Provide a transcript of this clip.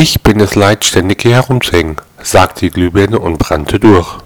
Ich bin es leid, ständig hier herumzuhängen, sagte die Glühbirne und brannte durch.